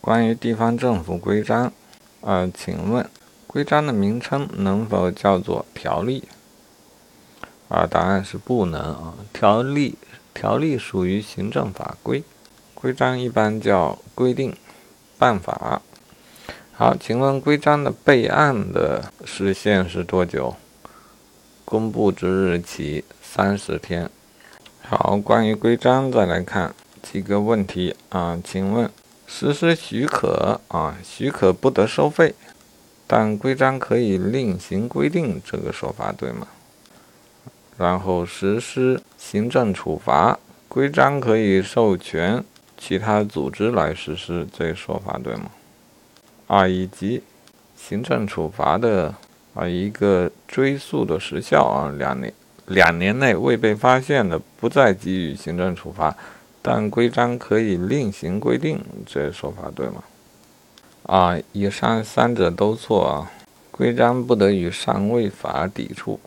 关于地方政府规章，呃，请问规章的名称能否叫做条例？啊，答案是不能啊。条例条例属于行政法规，规章一般叫规定、办法。好，请问规章的备案的时限是多久？公布之日起三十天。好，关于规章再来看几个问题啊，请问。实施许可啊，许可不得收费，但规章可以另行规定，这个说法对吗？然后实施行政处罚，规章可以授权其他组织来实施，这个说法对吗？啊，以及行政处罚的啊一个追诉的时效啊，两年两年内未被发现的，不再给予行政处罚。但规章可以另行规定，这说法对吗？啊，以上三者都错啊！规章不得与上位法抵触。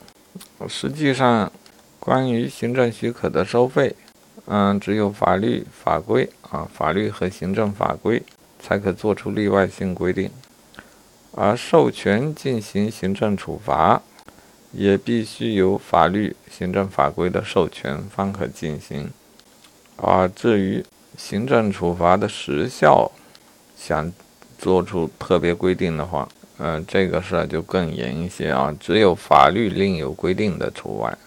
实际上，关于行政许可的收费，嗯，只有法律法规啊，法律和行政法规才可做出例外性规定，而授权进行行政处罚，也必须有法律、行政法规的授权方可进行。啊，至于行政处罚的时效，想做出特别规定的话，嗯，这个事儿就更严一些啊，只有法律另有规定的除外。